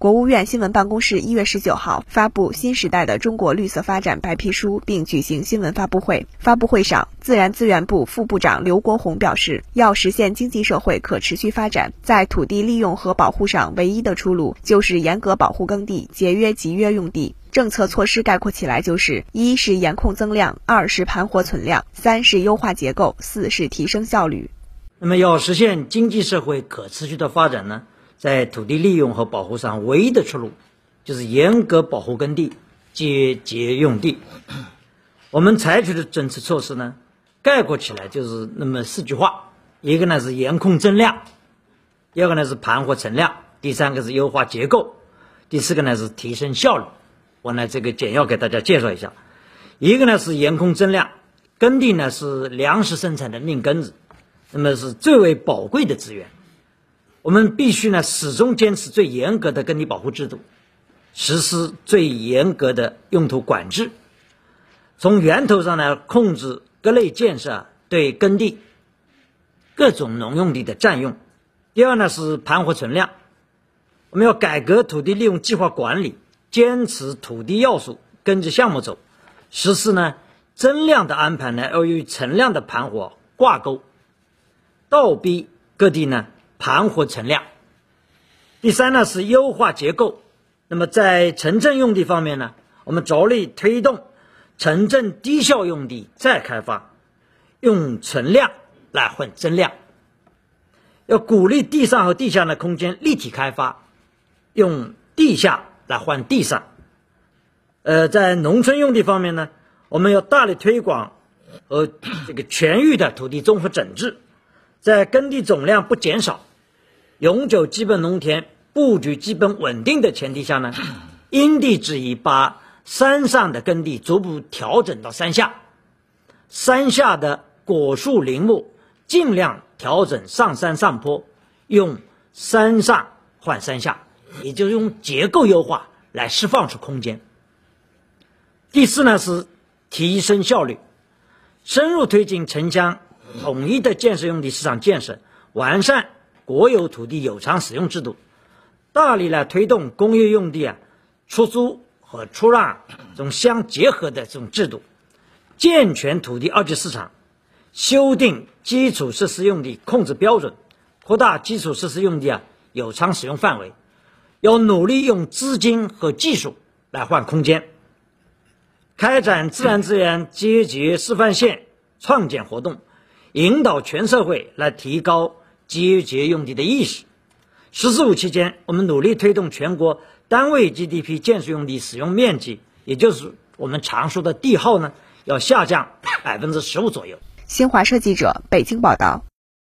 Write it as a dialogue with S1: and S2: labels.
S1: 国务院新闻办公室一月十九号发布《新时代的中国绿色发展白皮书》，并举行新闻发布会。发布会上，自然资源部副部长刘国宏表示，要实现经济社会可持续发展，在土地利用和保护上，唯一的出路就是严格保护耕地，节约集约用地。政策措施概括起来就是：一是严控增量，二是盘活存量，三是优化结构，四是提升效率。
S2: 那么，要实现经济社会可持续的发展呢？在土地利用和保护上，唯一的出路就是严格保护耕地，节节用地。我们采取的政策措施呢，概括起来就是那么四句话：一个呢是严控增量，第二个呢是盘活存量，第三个是优化结构，第四个呢是提升效率。我呢这个简要给大家介绍一下。一个呢是严控增量，耕地呢是粮食生产的命根子，那么是最为宝贵的资源。我们必须呢始终坚持最严格的耕地保护制度，实施最严格的用途管制，从源头上呢控制各类建设对耕地各种农用地的占用。第二呢是盘活存量，我们要改革土地利用计划管理，坚持土地要素跟着项目走，实施呢增量的安排呢要与存量的盘活挂钩，倒逼各地呢。盘活存量。第三呢是优化结构。那么在城镇用地方面呢，我们着力推动城镇低效用地再开发，用存量来换增量。要鼓励地上和地下的空间立体开发，用地下来换地上。呃，在农村用地方面呢，我们要大力推广和这个全域的土地综合整治，在耕地总量不减少。永久基本农田布局基本稳定的前提下呢，因地制宜，把山上的耕地逐步调整到山下，山下的果树林木尽量调整上山上坡，用山上换山下，也就是用结构优化来释放出空间。第四呢是提升效率，深入推进城乡统一的建设用地市场建设，完善。国有土地有偿使用制度，大力来推动工业用地啊出租和出让这种相结合的这种制度，健全土地二级市场，修订基础设施用地控制标准，扩大基础设施用地啊有偿使用范围，要努力用资金和技术来换空间，开展自然资源阶级示范县创建活动，引导全社会来提高。节节用地的意识。“十四五”期间，我们努力推动全国单位 GDP 建设用地使用面积，也就是我们常说的地耗呢，要下降百分之十五左右。
S1: 新华社记者北京报道。